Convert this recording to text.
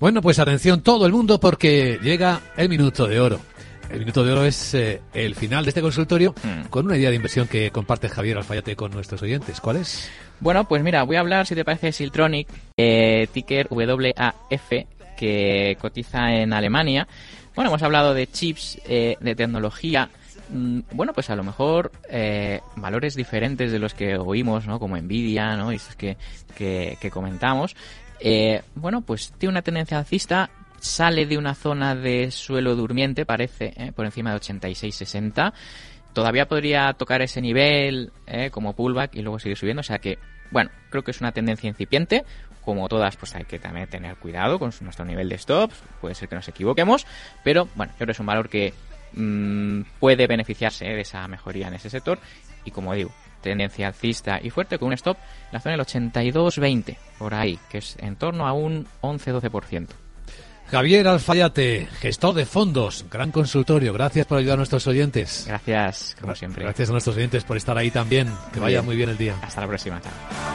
Bueno, pues atención todo el mundo porque llega el minuto de oro. El minuto de oro es eh, el final de este consultorio Mm. con una idea de inversión que comparte Javier Alfayate con nuestros oyentes. ¿Cuál es? Bueno, pues mira, voy a hablar, si te parece, de Siltronic, eh, ticker WAF, que cotiza en Alemania. Bueno, hemos hablado de chips, eh, de tecnología. Mm, Bueno, pues a lo mejor eh, valores diferentes de los que oímos, ¿no? Como Nvidia, ¿no? Y esos que, que, que comentamos. Eh, bueno, pues tiene una tendencia alcista, sale de una zona de suelo durmiente, parece, ¿eh? por encima de 86-60. Todavía podría tocar ese nivel ¿eh? como pullback y luego seguir subiendo. O sea que, bueno, creo que es una tendencia incipiente. Como todas, pues hay que también tener cuidado con nuestro nivel de stops. Puede ser que nos equivoquemos. Pero, bueno, yo creo que es un valor que mm, puede beneficiarse de esa mejoría en ese sector. Y como digo, tendencia alcista y fuerte con un stop en la zona del 82-20, por ahí, que es en torno a un 11-12%. Javier Alfayate, gestor de fondos, gran consultorio. Gracias por ayudar a nuestros oyentes. Gracias, como siempre. Gracias a nuestros oyentes por estar ahí también. Que vaya muy bien el día. Hasta la próxima. Chao.